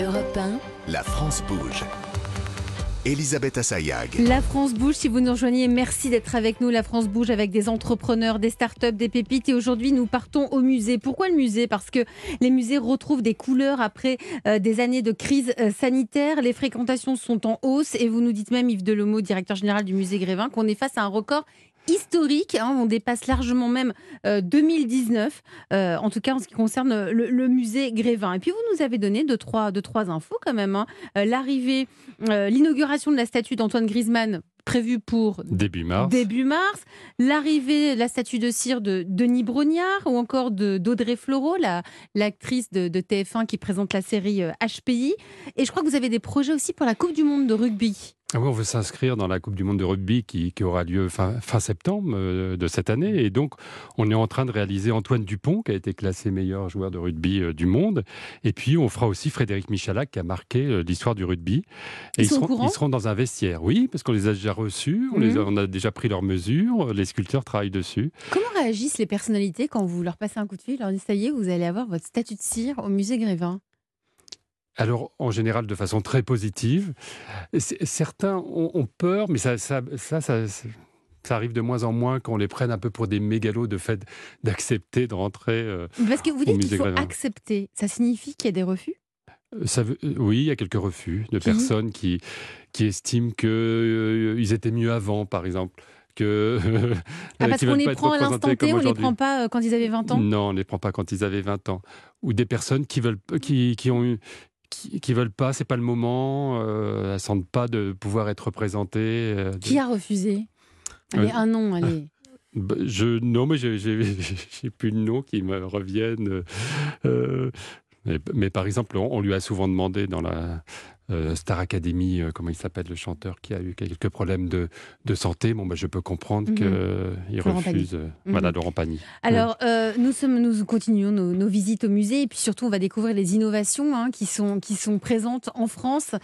Europe 1. La France bouge. Elisabeth Assayag. La France bouge, si vous nous rejoignez, merci d'être avec nous. La France bouge avec des entrepreneurs, des startups, des pépites. Et aujourd'hui, nous partons au musée. Pourquoi le musée? Parce que les musées retrouvent des couleurs après euh, des années de crise euh, sanitaire. Les fréquentations sont en hausse. Et vous nous dites même, Yves Delomo, directeur général du musée Grévin, qu'on est face à un record historique. Hein, on dépasse largement même 2019, euh, euh, en tout cas en ce qui concerne le, musée Grévin. Et puis vous nous avez donné deux trois, deux, trois infos quand même. Hein. Euh, l'arrivée, l'inauguration de la statue d'Antoine Griezmann prévue pour début mars. Début mars. L'arrivée, la statue de cire de Denis Brognard ou encore de d'Audrey Fleurot, l'actrice de, de, TF1 qui présente la série HPI. Et je crois que vous avez des projets aussi pour la Coupe du Monde de rugby. Ah oui, on veut s'inscrire dans la Coupe du Monde de rugby qui, aura lieu fin, fin septembre euh, de cette année. Et donc, on est en train de réaliser Antoine Dupont, qui a été classé meilleur joueur de rugby euh, du monde. Et puis, on fera aussi Frédéric Michalak, qui a marqué euh, l'histoire du rugby. Et ils, seront, ils, seront, dans un vestiaire, oui, parce qu'on les a déjà reçus, on, les mhm. on a déjà pris leurs mesures, les sculpteurs travaillent dessus. Comment réagissent les personnalités quand vous leur passez un coup de fil, leur dites ça y est, vous allez avoir votre statut de cire au musée Grévin? Alors, en général, de façon très positive. Certains ont, peur, mais ça, ça, ça, ça, arrive de moins en moins qu'on les prenne un peu pour des mégalos de fait d'accepter de rentrer. Euh, Parce que vous dites qu'il faut accepter. Ça signifie qu'il y a des refus? Euh, ça veut, euh, oui, il y a quelques refus de personnes qui, qui estiment qu'ils étaient mieux avant, par exemple. Que, ah, parce qu'on les prend à l'instant T, on ne les prend pas quand ils avaient 20 ans? Non, on ne les prend pas quand ils avaient 20 ans. Ou des personnes qui, veulent, qui, qui ont eu qui, qui veulent pas, c'est pas le moment, euh, elles sentent pas de pouvoir être représentées. Euh, qui a refusé? Allez, euh, un nom, allez. Bah, je, non, mais j'ai plus de noms qui me reviennent. Euh, mais, mais, par exemple, on, on, lui a souvent demandé dans la, euh, Star Academy, euh, comment il s'appelle le chanteur qui a eu quelques problèmes de, santé. Bon, bah, je peux comprendre mhm. qu'il refuse. Euh, voilà, mhm. Laurent Pagny. Alors, nous, sommes, nous continuons nos, visites au musée et puis surtout, on va découvrir les innovations hein, qui, sont, qui sont présentes en France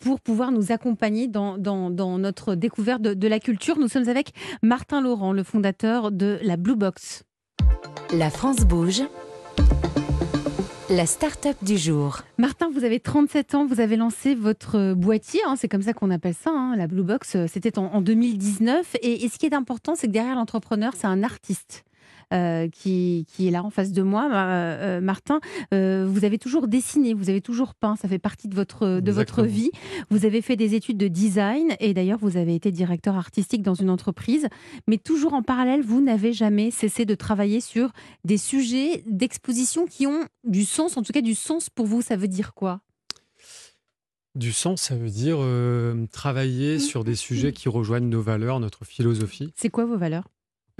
pour pouvoir nous accompagner dans, dans, notre découverte de, de la culture. Nous sommes avec Martin Laurent, le fondateur de la Blue Box. La France bouge. La start-up du jour. Martin, vous avez 37 ans, vous avez lancé votre boîtier, hein, c'est comme ça qu'on appelle ça, hein, la Blue Box, c'était en, 2019. et, ce qui est important, c'est que derrière l'entrepreneur, c'est un artiste. Euh, qui, est là en face de moi, euh, euh, Martin. vous avez toujours dessiné, vous avez toujours peint, ça fait partie de votre, de votre vie. Vous avez fait des études de design et d'ailleurs vous avez été directeur artistique dans une entreprise, mais toujours en parallèle, vous n'avez jamais cessé de travailler sur des sujets d'exposition qui ont du sens, en tout cas du sens pour vous. Ça veut dire quoi? Du sens, ça veut dire travailler sur des sujets qui rejoignent nos valeurs, notre philosophie. C'est quoi vos valeurs?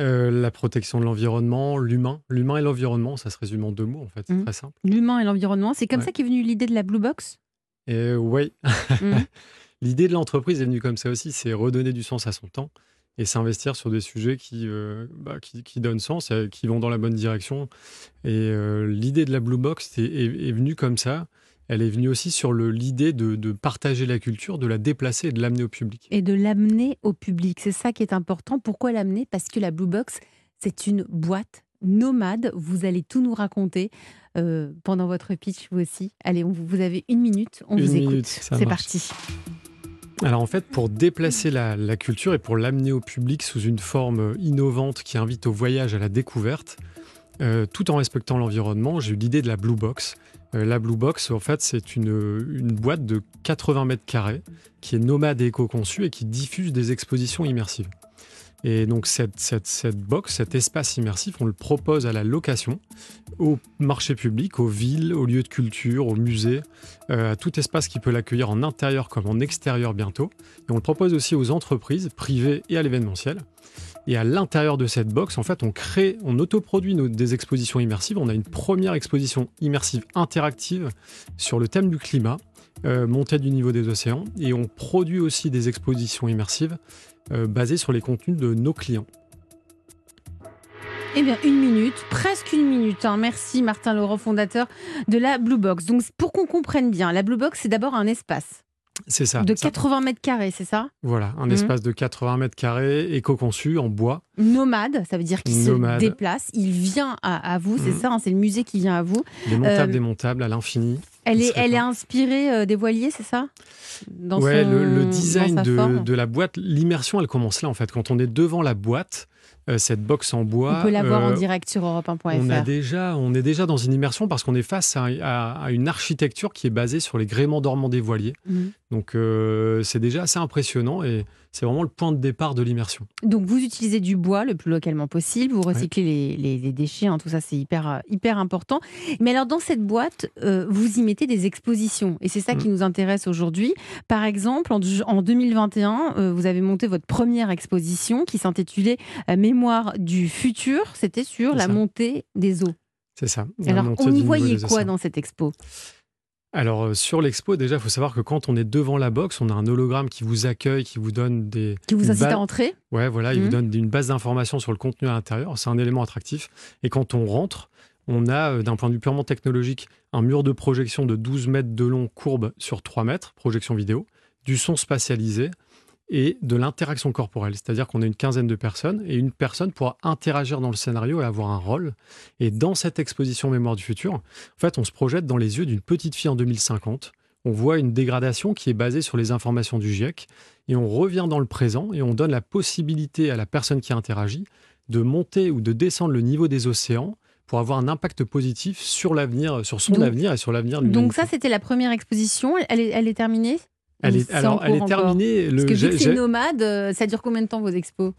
Euh, la protection de l'environnement, l'humain. L'humain et l'environnement, ça se résume en deux mots, en fait. C'est mmh. très simple. L'humain et l'environnement, c'est comme ça qu'est venue l'idée de la Blue Box? Euh, Oui. Mmh. l'idée de l'entreprise est venue comme ça aussi, c'est redonner du sens à son temps et s'investir sur des sujets qui, euh, bah, qui, donnent sens, qui vont dans la bonne direction. Et l'idée de la Blue Box est venue comme ça elle est venue aussi sur l'idée de, partager la culture, de la déplacer et de l'amener au public. Et de l'amener au public, c'est ça qui est important. Pourquoi l'amener? Parce que la Blue Box, c'est une boîte nomade. Vous allez tout nous raconter euh, pendant votre pitch, vous aussi. Allez, vous avez une minute, on vous écoute. C'est parti. Alors en fait, pour déplacer la, culture et pour l'amener au public sous une forme innovante qui invite au voyage, à la découverte, euh, tout en respectant l'environnement, j'ai eu l'idée de la Blue Box. Euh, la Blue Box, en fait, c'est une, boîte de 80 mètres carrés qui est nomade et éco-conçue et qui diffuse des expositions immersives. Et donc cette, box, cet espace immersif, on le propose à la location au marché public, aux villes, aux lieux de culture, aux musées, euh, à tout espace qui peut l'accueillir en intérieur comme en extérieur bientôt. Et on le propose aussi aux entreprises privées et à l'événementiel. Et à l'intérieur de cette box, en fait, on crée, on autoproduit des expositions immersives. On a une première exposition immersive interactive sur le thème du climat, euh, montée du niveau des océans. Et on produit aussi des expositions immersives euh, basées sur les contenus de nos clients. Eh bien, une minute, presque une minute. Hein. Merci Martin Laurent, fondateur de la Blue Box. Donc, pour qu'on comprenne bien, la Blue Box, c'est d'abord un espace. C'est ça. De 80 mètres carrés, c'est ça? Voilà, un mhm. espace de 80 mètres carrés, éco-conçu, en bois. Nomade, ça veut dire qu'il se déplace, il vient à, vous, c'est mhm. ça, hein, c'est le musée qui vient à vous. Démontable, euh, démontable à l'infini. Elle est, elle est inspirée euh, des voiliers, c'est ça? Dans ouais, son- le, design de, la boîte, l'immersion, elle commence là en fait. Quand on est devant la boîte, cette box en bois. On peut la voir en euh, direct sur europe1.fr. On, a déjà, on est déjà dans une immersion parce qu'on est face à, à- à une architecture qui est basée sur les gréements dormants des voiliers. Mhm. Donc euh, c'est déjà assez impressionnant et c'est vraiment le point de départ de l'immersion. Donc vous utilisez du bois le plus localement possible, vous recyclez les, les- les déchets, hein, tout ça c'est hyper, euh, hyper important. Mais alors dans cette boîte, euh, vous y mettez des expositions et c'est ça qui Mm. nous intéresse aujourd'hui. Par exemple, en, en 2021, euh, vous avez monté votre première exposition qui s'intitulait euh, Mémoire du futur, c'était sur la ça. montée des eaux. C'est ça. Alors on y voyait quoi dans cette expo? Alors euh, sur l'expo, déjà, il faut savoir que quand on est devant la box, on a un hologramme qui vous accueille, qui vous donne des... Qui vous incite à entrer Ouais, voilà, il Mhm. vous donne une base d'informations sur le contenu à l'intérieur. C'est un élément attractif. Et quand on rentre, on a, euh, d'un point de vue purement technologique, un mur de projection de 12 mètres de long, courbe sur 3 mètres, projection vidéo, du son spatialisé et de l'interaction corporelle. C'est-à-dire qu'on a une quinzaine de personnes et une personne pourra interagir dans le scénario et avoir un rôle. Et dans cette exposition Mémoire du futur, en fait, on se projette dans les yeux d'une petite fille en 2050. On voit une dégradation qui est basée sur les informations du GIEC et on revient dans le présent et on donne la possibilité à la personne qui interagit de monter ou de descendre le niveau des océans pour avoir un impact positif sur l'avenir, sur son Donc- avenir et sur l'avenir de Donc l'humanité. ça c'était la première exposition, elle est, elle est terminée? Elle est, alors, elle est terminée. Parce Le, que vu que c'est nomade, euh, ça dure combien de temps vos expos?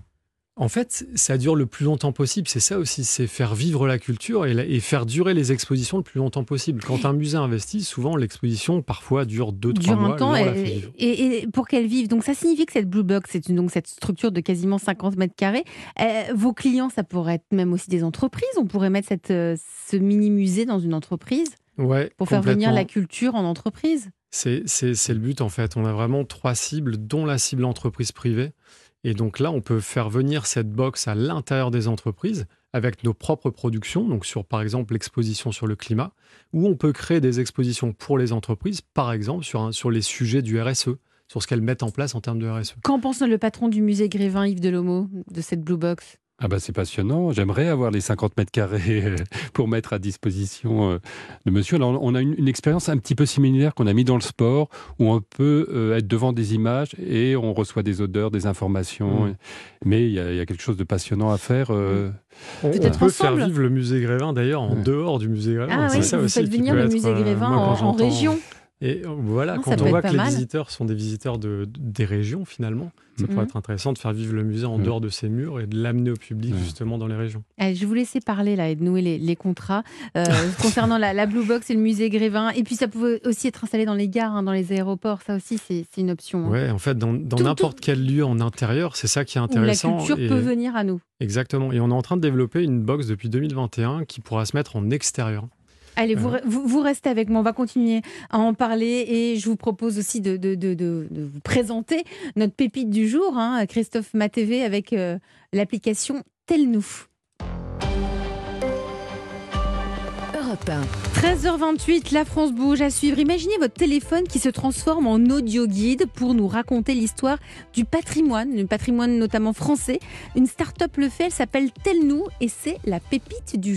En fait, ça dure le plus longtemps possible. C'est ça aussi, c'est faire vivre la culture et, la- et faire durer les expositions le plus longtemps possible. Quand un musée investit, souvent l'exposition parfois dure 2-3 dure mois. temps et, vivre. et- et pour qu'elle vive. Donc ça signifie que cette Blue Box, c'est donc cette structure de quasiment 50 mètres carrés. Euh, vos clients, ça pourrait être même aussi des entreprises. On pourrait mettre cette, euh, ce mini musée dans une entreprise Ouais, pour faire venir la culture en entreprise. C'est le but en fait. On a vraiment trois cibles, dont la cible entreprise privée. Et donc là, on peut faire venir cette box à l'intérieur des entreprises avec nos propres productions, donc sur par exemple l'exposition sur le climat, ou on peut créer des expositions pour les entreprises, par exemple sur les sujets du RSE, sur ce qu'elles mettent en place en termes de RSE. Qu'en pense le patron du musée Grévin, Yves Delomo, de cette Blue Box? Ah bah c'est passionnant. J'aimerais avoir les 50 mètres carrés euh, pour mettre à disposition euh, de monsieur. Alors, on a une, une expérience un petit peu similaire qu'on a mis dans le sport où on peut euh, être devant des images et on reçoit des odeurs, des informations. Mm. Mais il y, a- il y a quelque chose de passionnant à faire. On, peut ensemble. faire vivre le musée Grévin d'ailleurs en Ouais. dehors du musée Grévin. Ah oui, ça vous aussi faites venir le musée Grévin en, région. Et euh, voilà, Ah, quand on voit que les mal. visiteurs sont des visiteurs de, des régions finalement, ça Mhm. pourrait être intéressant de faire vivre le musée en Mhm. dehors de ses murs et de l'amener au public Ouais. justement dans les régions. Allez, je vais vous laisser parler là et de nouer les, les contrats euh, concernant la, la Blue Box et le musée Grévin. Et puis ça pouvait aussi être installé dans les gares, hein, dans les aéroports. Ça aussi, c'est une option. hein. Ouais, en fait, dans n'importe quel lieu en intérieur, c'est ça qui est Où la intéressant. culture et- peut venir à nous. Exactement. Et on est en train de développer une box depuis 2021 qui pourra se mettre en extérieur. Allez, vous, Ouais. vous, vous restez avec moi, on va continuer à en parler et je vous propose aussi de, de, de, de- de vous présenter notre pépite du jour, hein, Christophe Matévé, avec euh, l'application 1. 13h28, la France bouge à suivre. Imaginez votre téléphone qui se transforme en audio guide pour nous raconter l'histoire du patrimoine, du patrimoine notamment français. Une start-up le fait, elle s'appelle Tel-nous et c'est la pépite du jour.